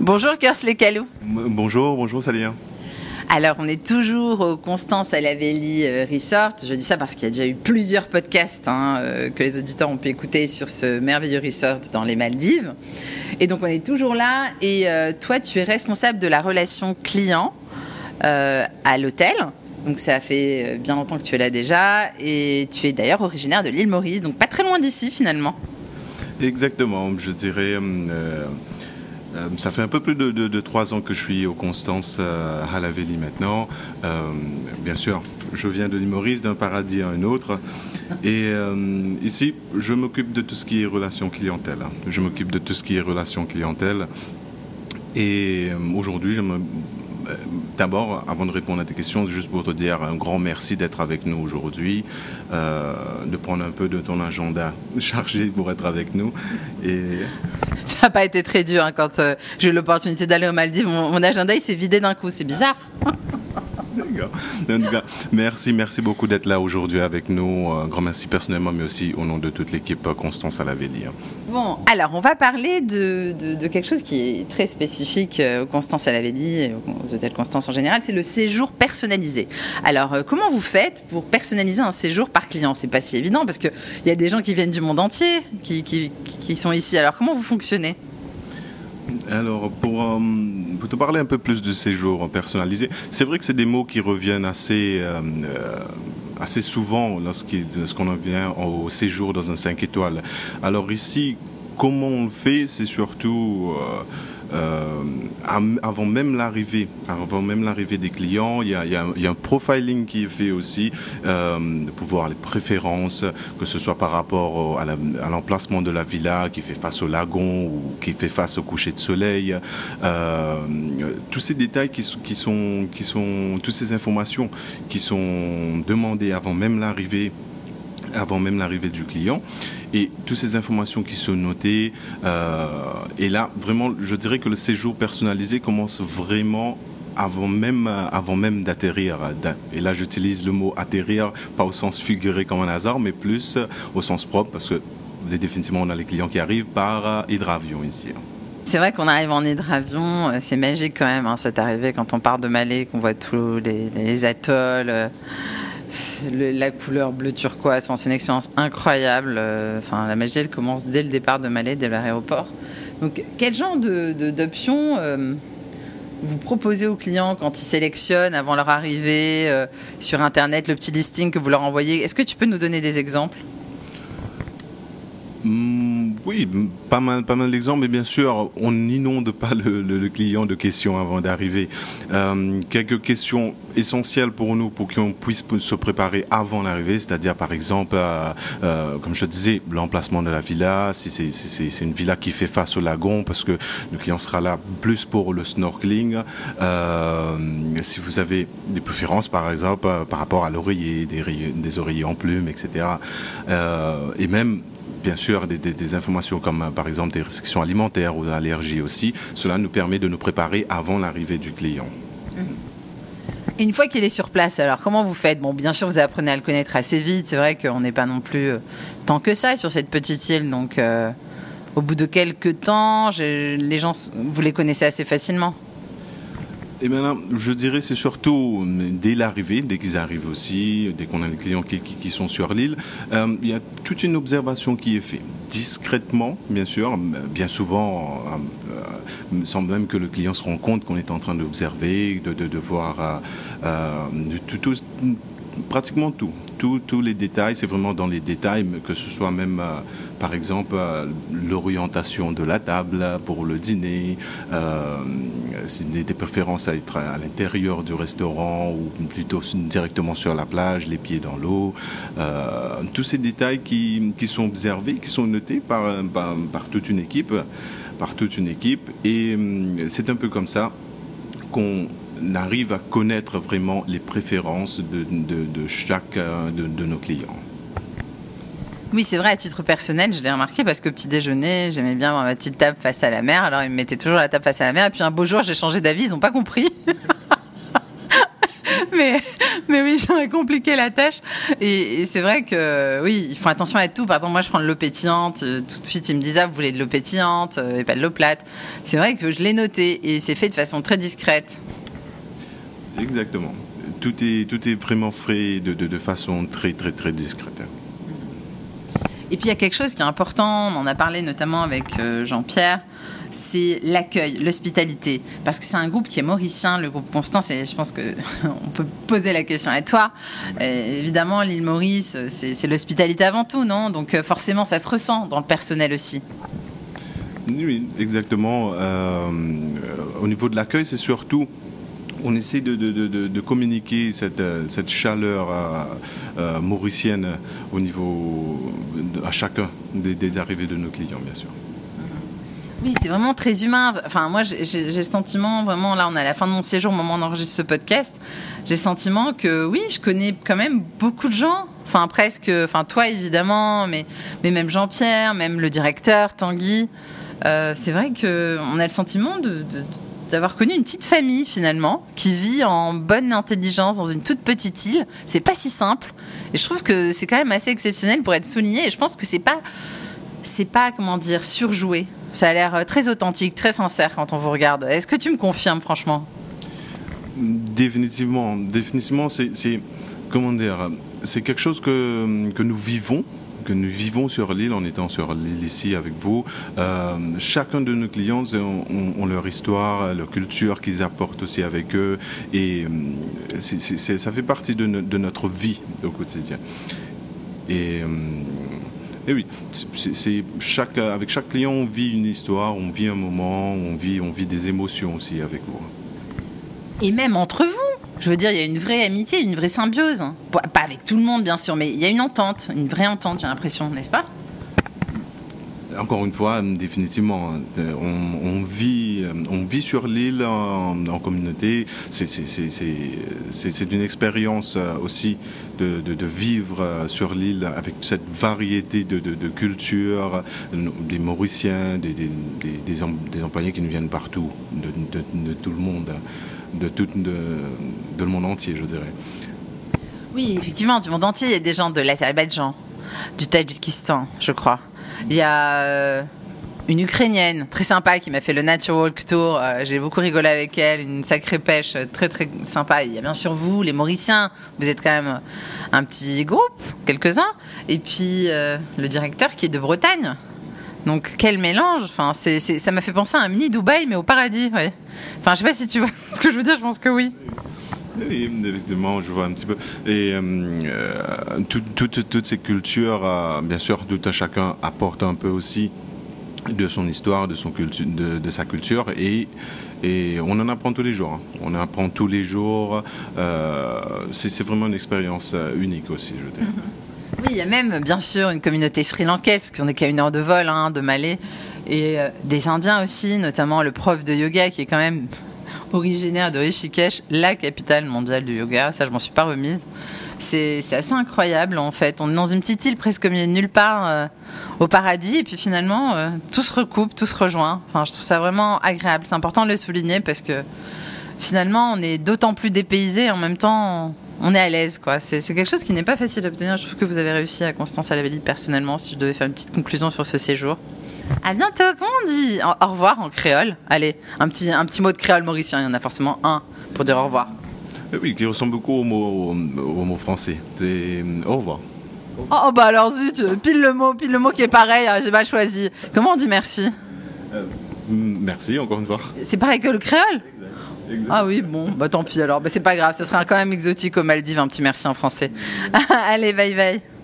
Bonjour Kersle Calou. Bonjour, bonjour Salien. Alors, on est toujours au Constance à la euh, Resort. Je dis ça parce qu'il y a déjà eu plusieurs podcasts hein, euh, que les auditeurs ont pu écouter sur ce merveilleux resort dans les Maldives. Et donc, on est toujours là. Et euh, toi, tu es responsable de la relation client à l'hôtel. Donc, ça fait bien longtemps que tu es là déjà. Et tu es d'ailleurs originaire de l'île Maurice, donc pas très loin d'ici finalement. Exactement, je dirais. Euh, ça fait un peu plus de, trois ans que je suis au Constance euh, à la Vélie maintenant. Euh, bien sûr, je viens de l'Imoris, d'un paradis à un autre. Et ici, je m'occupe de tout ce qui est relation clientèle. Je m'occupe de tout ce qui est relation clientèle. Et aujourd'hui, je me D'abord, avant de répondre à tes questions, juste pour te dire un grand merci d'être avec nous aujourd'hui, euh, de prendre un peu de ton agenda chargé pour être avec nous. Et... Ça n'a pas été très dur hein, quand euh, j'ai eu l'opportunité d'aller aux Maldives. Mon, mon agenda, il s'est vidé d'un coup. C'est bizarre. Merci, merci beaucoup d'être là aujourd'hui avec nous. Un grand merci personnellement, mais aussi au nom de toute l'équipe Constance à la hein. Bon, alors on va parler de, quelque chose qui est très spécifique euh, aux Constance à la et aux hôtels Constance en général, c'est le séjour personnalisé. Alors, euh, comment vous faites pour personnaliser un séjour par client? C'est pas si évident parce qu'il y a des gens qui viennent du monde entier qui, qui sont ici. Alors, comment vous fonctionnez? Alors, pour, euh, te parler un peu plus du séjour personnalisé, c'est vrai que c'est des mots qui reviennent assez, euh, assez souvent lorsqu'on vient au séjour dans un 5 étoiles. Alors ici, comment on le fait, c'est surtout... Euh, avant même l'arrivée, avant même l'arrivée des clients, il y, a, un profiling qui est fait aussi euh, pour voir les préférences, que ce soit par rapport à l'emplacement de la villa qui fait face au lagon ou qui fait face au coucher de soleil. Euh, tous ces détails qui, sont, qui sont, toutes ces informations qui sont demandées avant même l'arrivée avant même l'arrivée du client. Et toutes ces informations qui sont notées. Euh, et là, vraiment, je dirais que le séjour personnalisé commence vraiment avant même, avant même d'atterrir. Et là, j'utilise le mot atterrir, pas au sens figuré comme un hasard, mais plus au sens propre, parce que définitivement, on a les clients qui arrivent par hydravion ici. C'est vrai qu'on arrive en hydravion, euh, c'est magique quand même, hein, cette arrivée quand on part de Malais, qu'on voit tous les, les atolls. La couleur bleu turquoise, c'est une expérience incroyable. Euh, enfin, la magie, elle commence dès le départ de Malais, dès l'aéroport. Donc, quel genre d'options de, euh, vous proposez aux clients quand ils sélectionnent avant leur arrivée euh, sur Internet le petit listing que vous leur envoyez? Est-ce que tu peux nous donner des exemples? Oui, pas mal, pas mal d'exemples, mais bien sûr, on n'inonde pas le, client de questions avant d'arriver. Euh, quelques questions essentielles pour nous, pour qu'on puisse se préparer avant l'arrivée, c'est-à-dire par exemple, euh, euh, comme je disais, l'emplacement de la villa, si c'est une villa qui fait face au lagon, parce que le client sera là plus pour le snorkeling. si vous avez des préférences, par exemple, par rapport à l'oreiller, des, des oreillers en plumes, etc. et même bien sûr des, informations comme euh, par exemple des restrictions alimentaires ou d'allergies aussi. Cela nous permet de nous préparer avant l'arrivée du client. Et une fois qu'il est sur place, alors comment vous faites? Bon, bien sûr, vous apprenez à le connaître assez vite. C'est vrai qu'on n'est pas non plus euh, tant que ça sur cette petite île. Donc, euh, au bout de quelques temps, les gens, vous les connaissez assez facilement. Eh maintenant, je dirais c'est surtout dès l'arrivée, dès qu'ils arrivent aussi, dès qu'on a des clients qui, sont sur l'île, euh, il y a toute une observation qui est faite discrètement, bien sûr. Bien souvent, euh, euh, semble même que le client se rend compte qu'on est en train d'observer, de, de, de, voir tout, tout, pratiquement tout. Tous les détails, c'est vraiment dans les détails, que ce soit même, euh, par exemple, euh, l'orientation de la table pour le dîner, euh, des, préférences à être à l'intérieur du restaurant ou plutôt directement sur la plage, les pieds dans l'eau. Tous ces détails qui, qui, sont observés, qui sont notés par, par, par toute une équipe, par toute une équipe. Et hum, c'est un peu comme ça qu'on arrive à connaître vraiment les préférences de, de, chaque de, nos clients. Oui, c'est vrai, à titre personnel, je l'ai remarqué parce que petit déjeuner, j'aimais bien avoir ma petite table face à la mer. Alors, ils me mettaient toujours la table face à la mer. Et puis, un beau jour, j'ai changé d'avis, ils n'ont pas compris. mais, mais oui, j'aurais compliqué la tâche. Et, c'est vrai que oui, ils font attention à tout. Par exemple, moi, je prends de l'eau pétillante. Euh, tout de suite, ils me disent ah, vous voulez de l'eau pétillante et pas de l'eau plate. C'est vrai que je l'ai noté et c'est fait de façon très discrète. Exactement. Tout est, tout est vraiment fait de, de, de façon très, très, très discrète. Et puis il y a quelque chose qui est important, on en a parlé notamment avec Jean-Pierre, c'est l'accueil, l'hospitalité. Parce que c'est un groupe qui est mauricien, le groupe Constance, et je pense que on peut poser la question à toi. évidemment, l'île Maurice, c'est l'hospitalité avant tout, non? Donc euh, forcément, ça se ressent dans le personnel aussi. Oui, exactement. Euh, au niveau de l'accueil, c'est surtout on essaie de, communiquer cette, cette chaleur euh, mauricienne au niveau à chacun des arrivées de nos clients, bien sûr. Oui, c'est vraiment très humain. Enfin, moi, j'ai le sentiment, vraiment, là, on est à la fin de mon séjour, au moment où on enregistre ce podcast, j'ai le sentiment que, oui, je connais quand même beaucoup de gens. Enfin, presque, enfin, toi, évidemment, mais, mais même Jean-Pierre, même le directeur, Tanguy. Euh, c'est vrai qu'on a le sentiment de, d'avoir connu une petite famille finalement qui vit en bonne intelligence dans une toute petite île. C'est pas si simple et je trouve que c'est quand même assez exceptionnel pour être souligné et je pense que c'est pas c'est pas comment dire surjoué. Ça a l'air euh, très authentique, très sincère quand on vous regarde. Est-ce que tu me confirmes, franchement? Définitivement, définitivement, c'est comment dire, c'est quelque chose que, que nous vivons que nous vivons sur l'île en étant sur l'île ici avec vous. Euh, chacun de nos clients ont, leur histoire, leur culture qu'ils apportent aussi avec eux et euh, ça fait partie de, notre vie au quotidien. Et et oui, chaque, avec chaque client, on vit une histoire, on vit un moment, on vit, on vit des émotions aussi avec vous. Et même entre vous je veux dire, il y a une vraie amitié, une vraie symbiose. Pas avec tout le monde, bien sûr, mais il y a une entente, une vraie entente, j'ai l'impression, n'est-ce pas? Encore une fois, définitivement, on, vit, on vit sur l'île en, communauté. C'est une expérience euh, aussi de, vivre euh, sur l'île avec cette variété de, cultures, des Mauriciens, des, des, employés qui nous viennent partout, de, tout le monde, de tout de, le monde entier, je dirais. Oui, effectivement, du monde entier, il y a des gens de l'Azerbaïdjan, du Tadjikistan, je crois. Il y a euh, une Ukrainienne très sympa qui m'a fait le Nature Walk Tour. Euh, j'ai beaucoup rigolé avec elle, une sacrée pêche euh, très très sympa. Il y a bien sûr vous, les Mauriciens. Vous êtes quand même un petit groupe, quelques-uns. Et puis le directeur qui est de Bretagne. Donc quel mélange Enfin, c'est, ça m'a fait penser à un mini Dubaï mais au paradis. Ouais. Enfin, je sais pas si tu vois ce que je veux dire. Je pense que oui. Oui, évidemment, je vois un petit peu. Et euh, toutes ces cultures, euh, bien sûr, tout un chacun apporte un peu aussi de son histoire, de, son culture, de, sa culture, et, et on en apprend tous les jours. Hein. On en apprend tous les jours. Euh, c'est vraiment une expérience unique aussi, je dirais. Oui, il y a même, bien sûr, une communauté sri-lankaise, parce qu'on est qu'à une heure de vol hein, de Malais, et des Indiens aussi, notamment le prof de yoga qui est quand même originaire de Rishikesh, la capitale mondiale du yoga. Ça, je m'en suis pas remise. C'est assez incroyable en fait. On est dans une petite île presque comme nulle part euh, au paradis et puis finalement euh, tout se recoupe, tout se rejoint. Enfin, je trouve ça vraiment agréable. C'est important de le souligner parce que finalement on est d'autant plus dépaysé en même temps est à l'aise quoi. C'est quelque chose qui n'est pas facile à obtenir. Je trouve que vous avez réussi à Constance à la personnellement. Si je devais faire une petite conclusion sur ce séjour. À bientôt. Comment on dit? Au revoir en créole Allez, un petit, un petit mot de créole mauricien. Il y en a forcément un pour dire au revoir. Eh oui, qui ressemble beaucoup au mot, au, mot français. C'est euh, au revoir. Oh, oh, bah alors zut, pile le mot, pile le mot qui est pareil, hein, j'ai mal choisi. Comment on dit merci? Euh, Merci, encore une fois. C'est pareil que le créole? Ah oui, bon, bah tant pis alors. Bah, c'est pas grave, ça sera quand même exotique aux Maldives, un petit merci en français. Allez, bye bye.